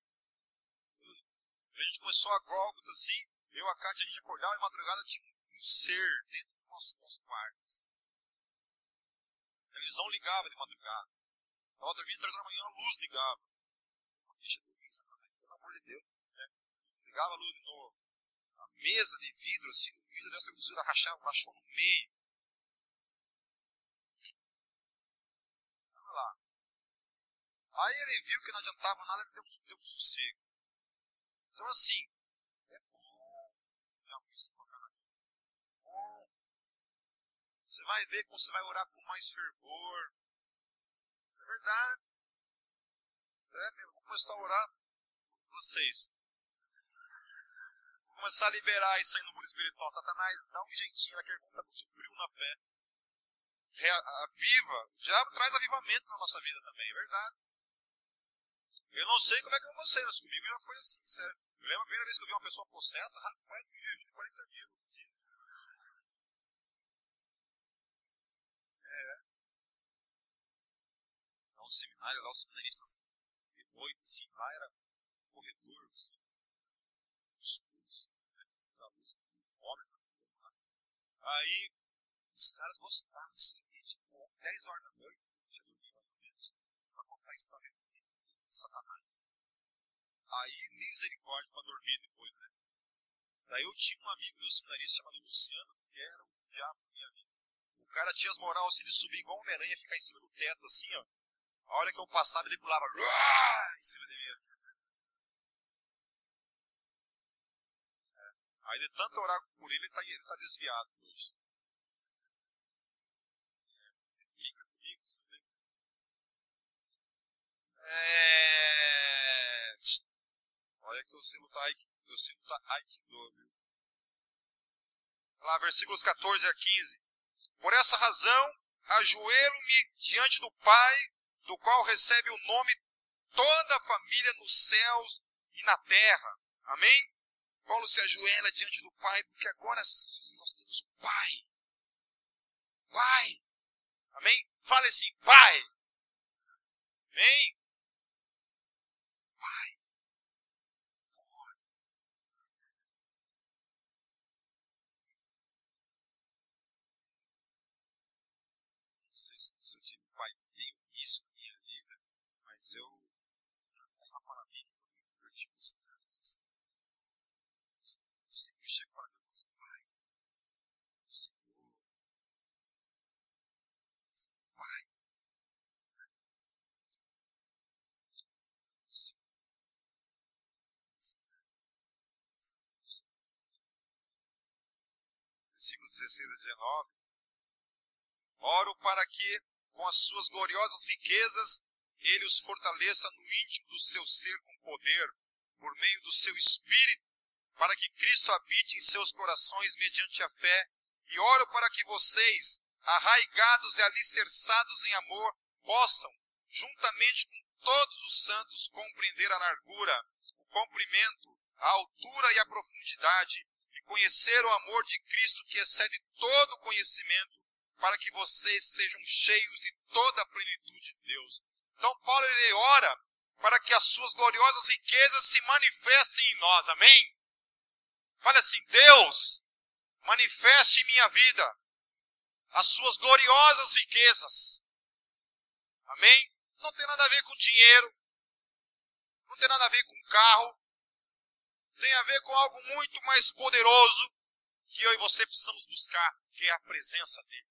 A gente começou a Gólgota assim, eu a Cátia, a gente acordava em madrugada, tinha um ser dentro do nosso, nosso quarto. A televisão ligava de madrugada. Estava dormindo, três da manhã, a luz ligava. Deixa eu dormir, pelo amor de Deus. Né? Ligava a luz de novo. A mesa de vidro, assim, no vidro dessa costura rachava, rachou no meio. Olha lá. Aí ele viu que não adiantava nada, ele deu, deu um sossego. Então, assim, é bom isso bom. Você vai ver como você vai orar com mais fervor. É verdade. É mesmo. Vou começar a orar com vocês. Vou começar a liberar isso aí no mundo espiritual. Satanás, dá um jeitinho, ela pergunta muito frio na fé. Aviva. O diabo traz avivamento na nossa vida também, é verdade. Eu não sei como é que é você, mas comigo já foi assim, sério. Eu lembro a primeira vez que eu vi uma pessoa possessa, rapaz, jejum de 40 dias. É. Um seminário, lá os seminaristas de noite, assim, lá era um corredor, assim, escuros, né, luz, fome, lá. Aí, os caras gostavam, assim, de, tipo, 10 horas da noite, já dormia mais ou menos, pra contar a história Satanás. Aí, misericórdia para dormir depois, né? Daí eu tinha um amigo meu seminarista chamado Luciano, que era o diabo minha vida. O cara tinha as moral assim de subir igual Homem-Aranha e ficar em cima do teto, assim, ó. A hora que eu passava, ele pulava em cima de mim. É. Aí de tanto orar por ele, ele está ele tá desviado hoje. É... Olha que o selo tá o selo tá Aikido, viu? Lá, versículos 14 a 15. Por essa razão, ajoelho-me diante do Pai, do qual recebe o nome toda a família nos céus e na terra. Amém? Paulo se ajoelha diante do Pai, porque agora sim nós temos um Pai. Pai. Amém? Fale assim, Pai. Amém? Pai. Amor. Não sei se eu tive um pai bem isso na minha vida, mas eu uma para mim que eu tive tantos. Eu sempre chego para Deus e assim, Pai, o Senhor, Pai, versículos 16 a 19. Oro para que, com as suas gloriosas riquezas, ele os fortaleça no íntimo do seu ser com poder, por meio do seu espírito, para que Cristo habite em seus corações mediante a fé, e oro para que vocês, arraigados e alicerçados em amor, possam, juntamente com todos os santos, compreender a largura, o comprimento, a altura e a profundidade, conhecer o amor de Cristo que excede todo conhecimento, para que vocês sejam cheios de toda a plenitude de Deus. Então Paulo ele ora para que as suas gloriosas riquezas se manifestem em nós. Amém? Fale assim, Deus, manifeste em minha vida as suas gloriosas riquezas. Amém? Não tem nada a ver com dinheiro, não tem nada a ver com carro, tem a ver com algo muito mais poderoso que eu e você precisamos buscar, que é a presença dele.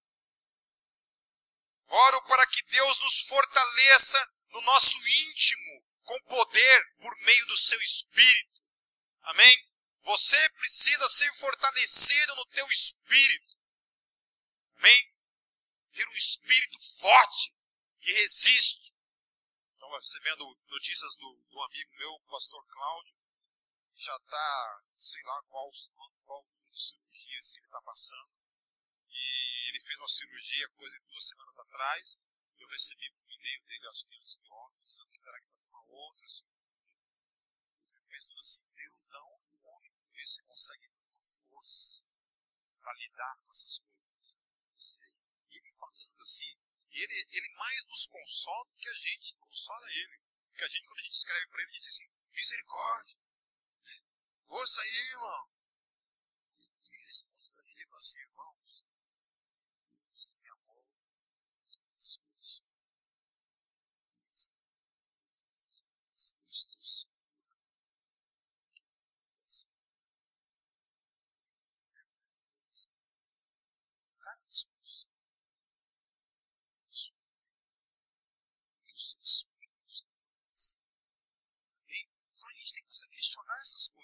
Oro para que Deus nos fortaleça no nosso íntimo com poder por meio do seu espírito. Amém? Você precisa ser fortalecido no teu espírito. Amém? Ter um espírito forte que resiste. Estava recebendo notícias do, do amigo meu, pastor Cláudio, já está, sei lá qual, qual cirurgias que ele está passando. E ele fez uma cirurgia coisa de duas semanas atrás. Eu recebi um e-mail dele, acho que antes de ontem, dizendo que terá que fazer uma outra cirurgia. Eu fico pensando assim, Deus, da onde um homem como consegue tanta força para lidar com essas coisas? Ele falando assim, ele, ele mais nos consola do que a gente consola ele. Porque a gente, quando a gente escreve para ele, a gente diz assim, misericórdia, força aí, irmão. E ele responde para ele e assim, irmãos, Deus me amou todas as coisas. Eu estou. Então a que essas coisas.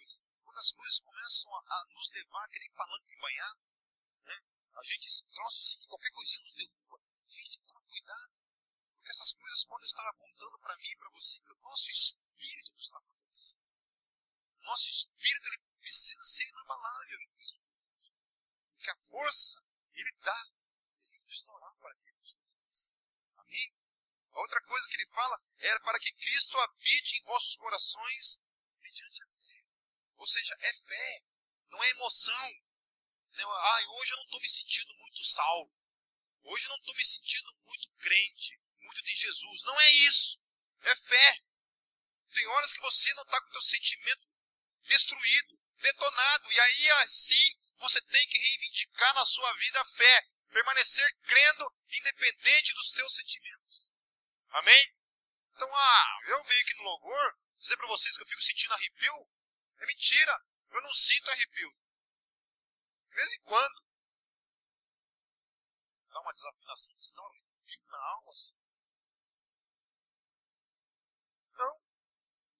As coisas começam a, nos levar a querer palanque banhar, né? a gente se troço assim, que qualquer coisinha nos derruba. A gente tem que tomar cuidado. Porque essas coisas podem estar apontando para mim e para você que o nosso espírito está fortalecido. O nosso espírito ele precisa ser inabalável em Cristo Jesus. Porque a força ele dá. Ele orar para que ele Amém? A outra coisa que ele fala é para que Cristo habite em vossos corações mediante a fé. Ou seja, é fé, não é emoção. Não, ah, hoje eu não estou me sentindo muito salvo. Hoje eu não estou me sentindo muito crente, muito de Jesus. Não é isso. É fé. Tem horas que você não está com o seu sentimento destruído, detonado. E aí, assim, você tem que reivindicar na sua vida a fé. Permanecer crendo, independente dos teus sentimentos. Amém? Então, ah, eu venho aqui no louvor, dizer para vocês que eu fico sentindo arrepio. É mentira. Eu não sinto arrepio. De vez em quando. Dá uma desafinação, se dá um arrepio na alma, assim. Não.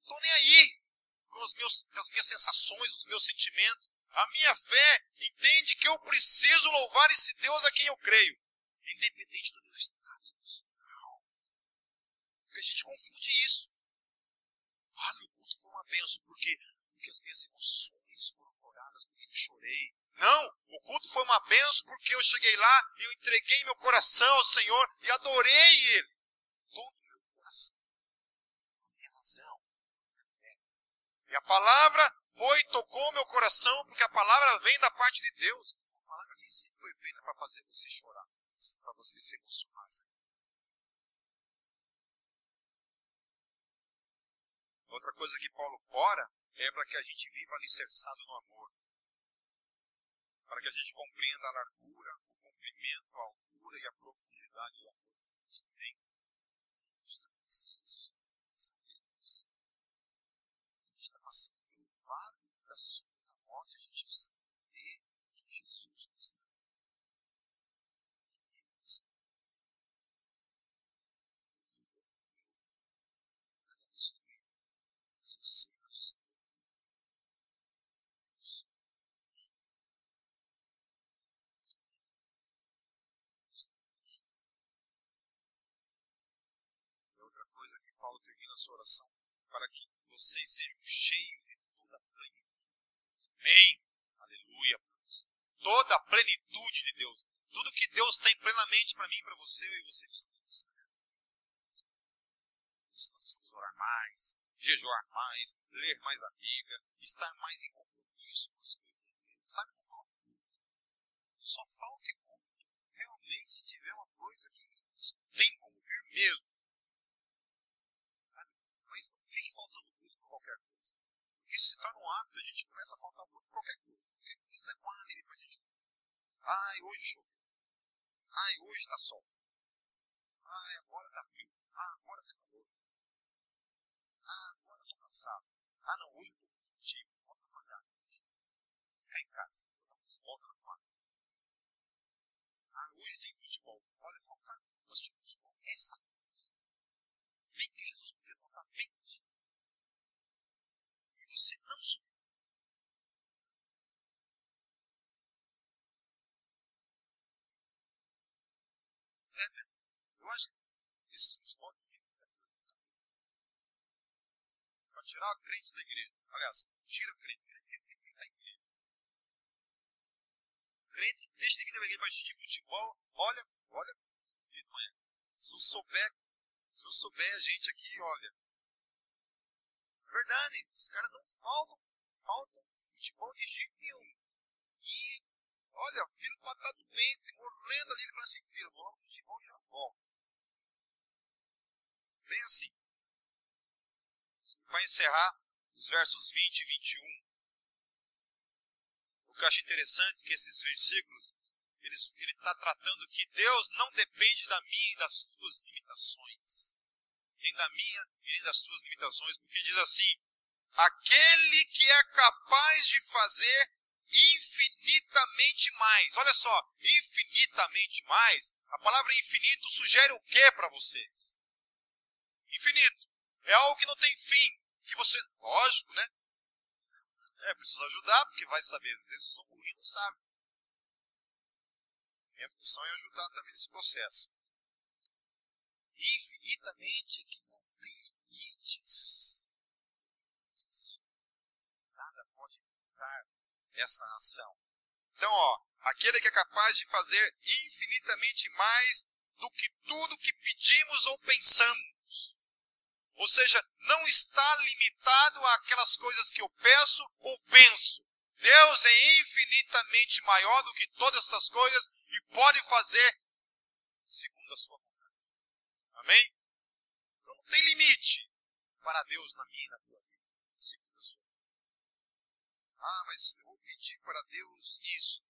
Estou nem aí com, os meus, as minhas sensações, os meus sentimentos. A minha fé entende que eu preciso louvar esse Deus a quem eu creio. Independente do meu estado porque a gente confunde isso. Ah, meu culto foi uma benção. Por quê? Porque as minhas emoções foram foradas, porque eu chorei. Não, o culto foi uma benção porque eu cheguei lá e eu entreguei meu coração ao Senhor e adorei Ele. Todo o meu coração. A minha razão. E a palavra foi e tocou meu coração porque a palavra vem da parte de Deus. A palavra nem sempre foi feita para fazer você chorar, para você se emocionar. Outra coisa que Paulo fora é para que a gente viva alicerçado no amor. Para que a gente compreenda a largura, o comprimento, a altura e a profundidade do amor que a gente tem. isso. Sabemos. A gente está passando pelo vale da sombra da morte, a gente precisa entender que Jesus nos oração, para que vocês sejam cheios de toda a plenitude. Amém? Aleluia. Toda a plenitude de Deus. Tudo que Deus tem plenamente para mim e para você, e você precisamos. Nós precisamos orar mais, jejuar mais, ler mais a Bíblia, estar mais em compromisso com as coisas de Deus. Sabe, não falta Só falta culto. Realmente, se tiver uma coisa que tem como vir mesmo, mas fique faltando muito por qualquer coisa. Porque se torna um hábito, a gente começa a faltar por qualquer coisa. Qualquer coisa é um alegre pra gente. Ai, hoje choveu. Ai, hoje tá sol. Ai, agora tá frio. Ah, agora tá calor. Ah, agora tô cansado. Ah, não, hoje eu tô positivo. Vou trabalhar. Ficar em casa. Volta na quadra. Ah, hoje tem futebol. Olha cara, nós temos futebol. Essa bem que Jesus podia notar bem. E você não subiu. Certo? Eu acho que esses transportes Para tirar o crente da igreja. Aliás, tira o crente. O crente tem que ficar em igreja. Crente deixa de vir da igreja para assistir futebol. Olha, olha, se eu souber, se eu souber a gente aqui, olha. Verdade, os caras não faltam, faltam futebol de jeito nenhum. E, olha, o filho pode estar doente, morrendo ali, ele fala assim, filho, vou lá no futebol e já. Bem assim. Para encerrar, os versos 20 e 21. O que eu acho interessante é que esses versículos ele está tratando que Deus não depende da minha e das tuas limitações. Nem da minha e nem das tuas limitações, porque diz assim: aquele que é capaz de fazer infinitamente mais. Olha só, infinitamente mais. A palavra infinito sugere o que para vocês? Infinito. É algo que não tem fim. Que você, lógico, né? É, precisa ajudar, porque vai saber. Às vezes vocês são burrinhos, não sabem. Minha função é ajudar também nesse processo. Infinitamente que não tem limites. Nada pode limitar essa ação. Então, ó, aquele que é capaz de fazer infinitamente mais do que tudo que pedimos ou pensamos. Ou seja, não está limitado àquelas coisas que eu peço ou penso. Deus é infinitamente maior do que todas estas coisas e pode fazer segundo a sua. Amém? Então não tem limite para Deus na minha e na tua vida, segundo a sua. Ah, mas eu vou pedir para Deus isso.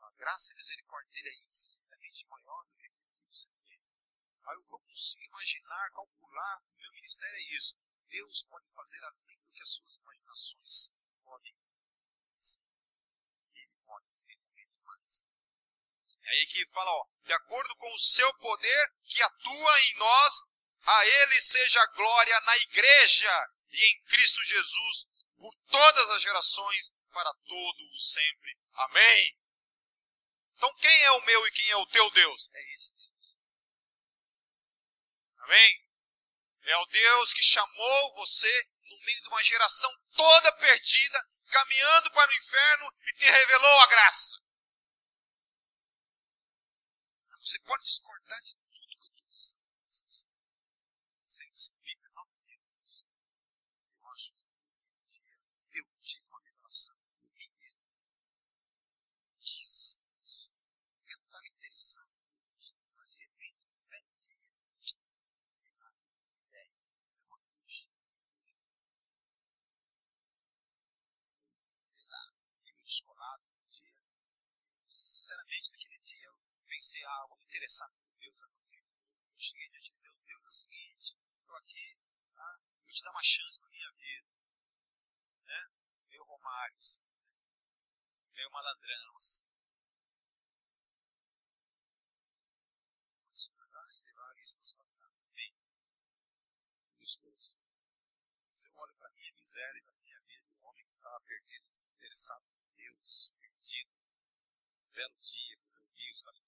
A graça e a misericórdia dele é infinitamente maior do que aquilo que você tem. Aí que eu consigo imaginar, calcular meu ministério é isso. Deus pode fazer além do que as suas imaginações podem É aí que fala, ó, de acordo com o seu poder que atua em nós, a ele seja glória na igreja e em Cristo Jesus por todas as gerações, para todo o sempre. Amém. Então quem é o meu e quem é o teu Deus? É esse Deus. Amém? É o Deus que chamou você no meio de uma geração toda perdida, caminhando para o inferno e te revelou a graça. Você pode discordar de tudo que eu estou dizendo. Sem Bíblia, não Deus. Eu acho que um dia eu tive uma revelação do mim mesmo. Disse isso. Eu não estava interessado hoje, mas de repente, eu uma ideia, uma coxinha. Sei lá, eu descolado um dia. Sinceramente, naquele dia, eu pensei, ah, vou me interessar por Deus. Eu cheguei diante de Deus, Deus é o seguinte, estou aqui, tá? vou te dar uma chance para minha vida. Né? Meio Romário, assim, né? meio malandrão, assim. Você olha para a minha miséria e para a minha vida, um homem que estava perdido, interessado em Deus, perdido, um belo dia, quando eu vi, eu estava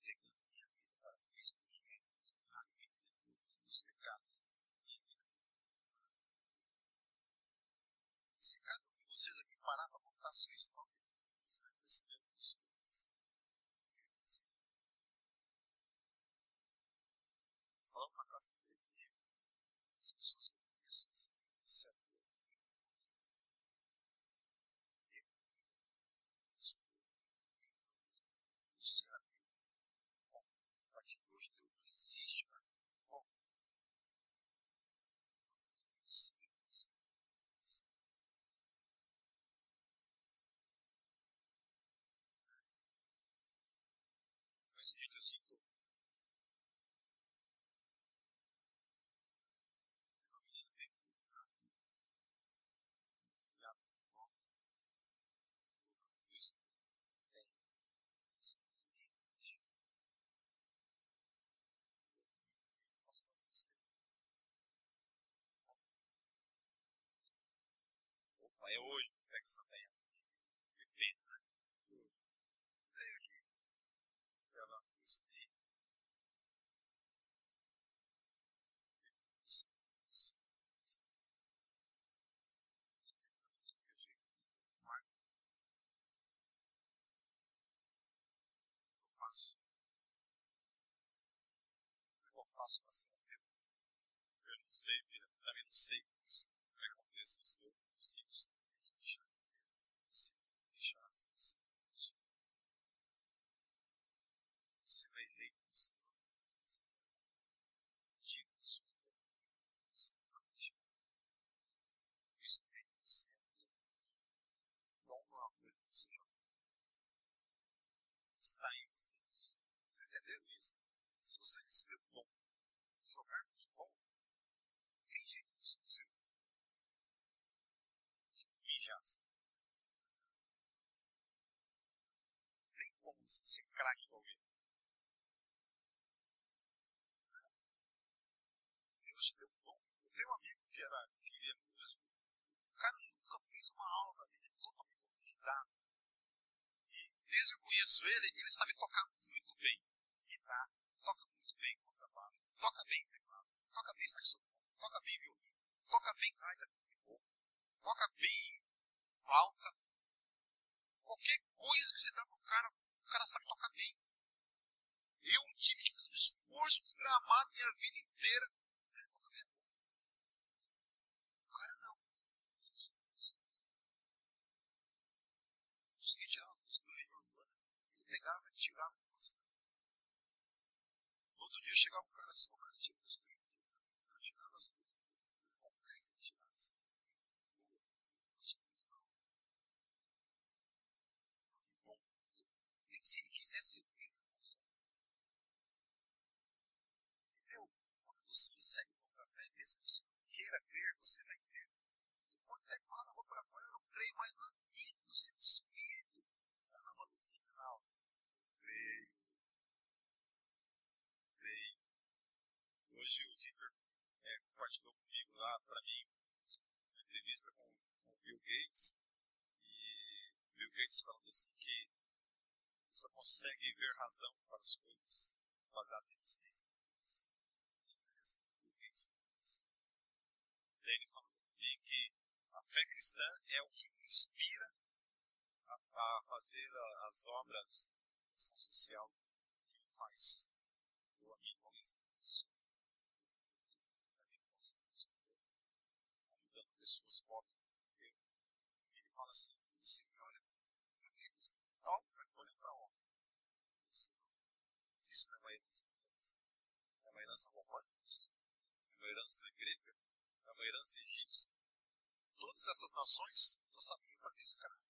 se cada um de vocês aqui parar para contar a sua história, você vai perceber algumas coisas. Vocês Falando uma classe de poesia, as pessoas que eu conheço disseram até hoje, pega é essa peça, repente, né? Tudo. Veio aqui, ela consegui. Eu faço. Eu faço para ser Eu não sei, eu também não sei como é que acontece isso, eu não. costs. Craque igual ele. Deus deu um dom. Eu amigo que era que é músico. O cara nunca fez uma aula, ele é totalmente autodidata. E desde que eu conheço ele, ele sabe tocar muito bem guitarra, toca muito bem contrabaixo, toca bem teclado, toca bem saxofone, toca bem violino, toca bem gaita de boca, toca bem flauta. Qualquer coisa que você dá pro cara, o cara sabe tocar bem. Eu tive que fazer um esforço desgramado minha vida inteira. O cara não. Consegui tirar umas músicas do Legião Urbana. Eu pegava, tirava música. No outro dia chegava um cara assim, o cara tinha música do Legião Urbana. Tirava as músicas. Com 10 tiradas. Bom, nem se ele quisesse eu ia Entendeu? Quando você recebe o dom fé, mesmo que você não queira crer, você vai crer. Você pode até falar na boca para fora, eu não creio, mas na vida do seu espírito, está na luzinha na alma. Creio. Creio. Hoje o Dieter é, compartilhou comigo lá, para mim, uma entrevista com, com o Bill Gates. E o Bill Gates falando assim que só consegue ver razão para as coisas baseado na existência Daí ele falou comigo que a fé cristã é o que inspira a, a fazer a, as obras de ação social que ele faz. Eu, amigo. Ajudando pessoas pobres. Ele fala assim, assim olha, a cristã é algo para para onde? Se isso não é uma herança, é uma herança romana, é uma herança grega, é uma herança egípcia. Todas essas nações só sabiam fazer escravos.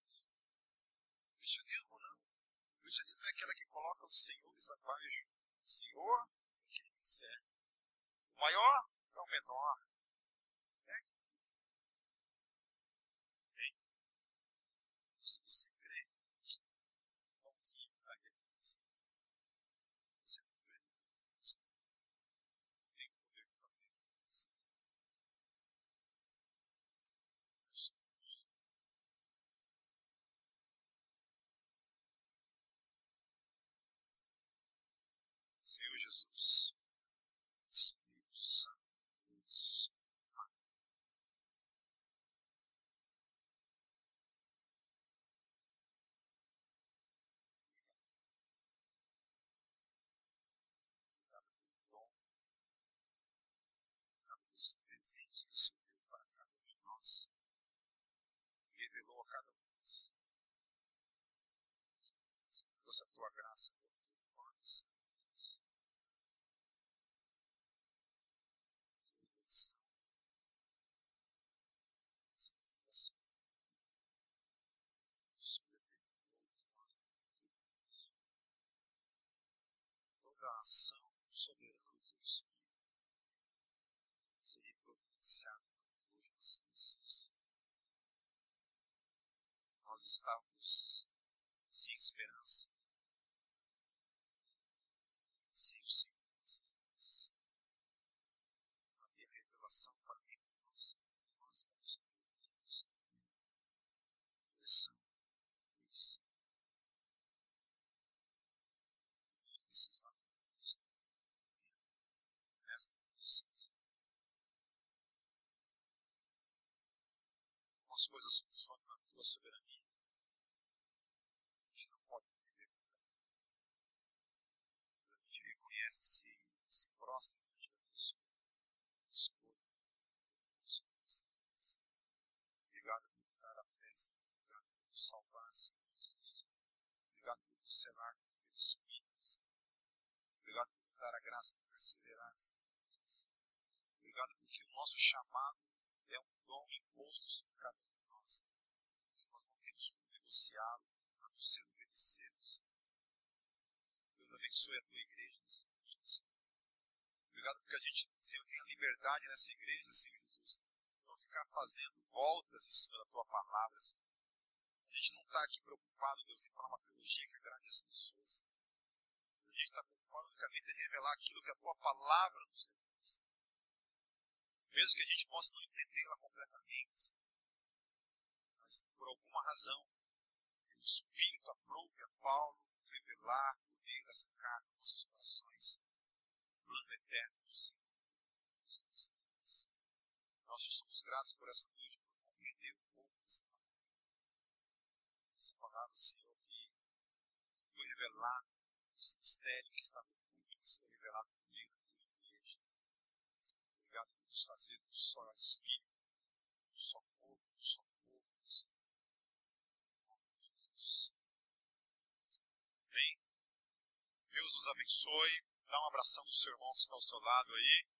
Cristianismo não. O cristianismo é aquela que coloca os senhores abaixo. O senhor é aquele que serve. O maior é o menor. Né? Se você crê, pãozinho para aquele cristão. Você não crê, tem poder de fazer isso. Senhor Jesus, Espírito Santo, Deus, obrigado pelo dom, obrigado por esse presente as coisas funcionam na tua soberania. A gente não pode viver com A gente reconhece se se prostra diante da tua escolha. Obrigado por dar a festa. Obrigado por nos salvar, Senhor Jesus. Obrigado por nos selar com o teu Espírito. Obrigado por nos dar a graça de perseverar, Senhor Jesus. Obrigado porque o nosso chamado liberdade nessa igreja, Senhor Jesus. Não ficar fazendo voltas em cima da tua palavra, Senhor. A gente não está aqui preocupado, Deus, em falar uma teologia que agrade as pessoas. A gente está preocupado unicamente em revelar aquilo que a tua palavra nos revela. Mesmo que a gente possa não entendê-la completamente, mas por alguma razão, o Espírito aprove a Paulo revelar por meio dessa carta nossos corações o plano eterno do Senhor. Nós te somos gratos por essa noite, por compreender um pouco dessa palavra. Essa palavra, Senhor, que foi revelada, esse mistério que está no culto, que foi revelado por meio da tua igreja. Obrigado por nos fazer um só espírito, um só corpo, um só povo, Senhor. Jesus. Amém. Deus os abençoe. Dá um abração no seu irmão que está ao seu lado aí.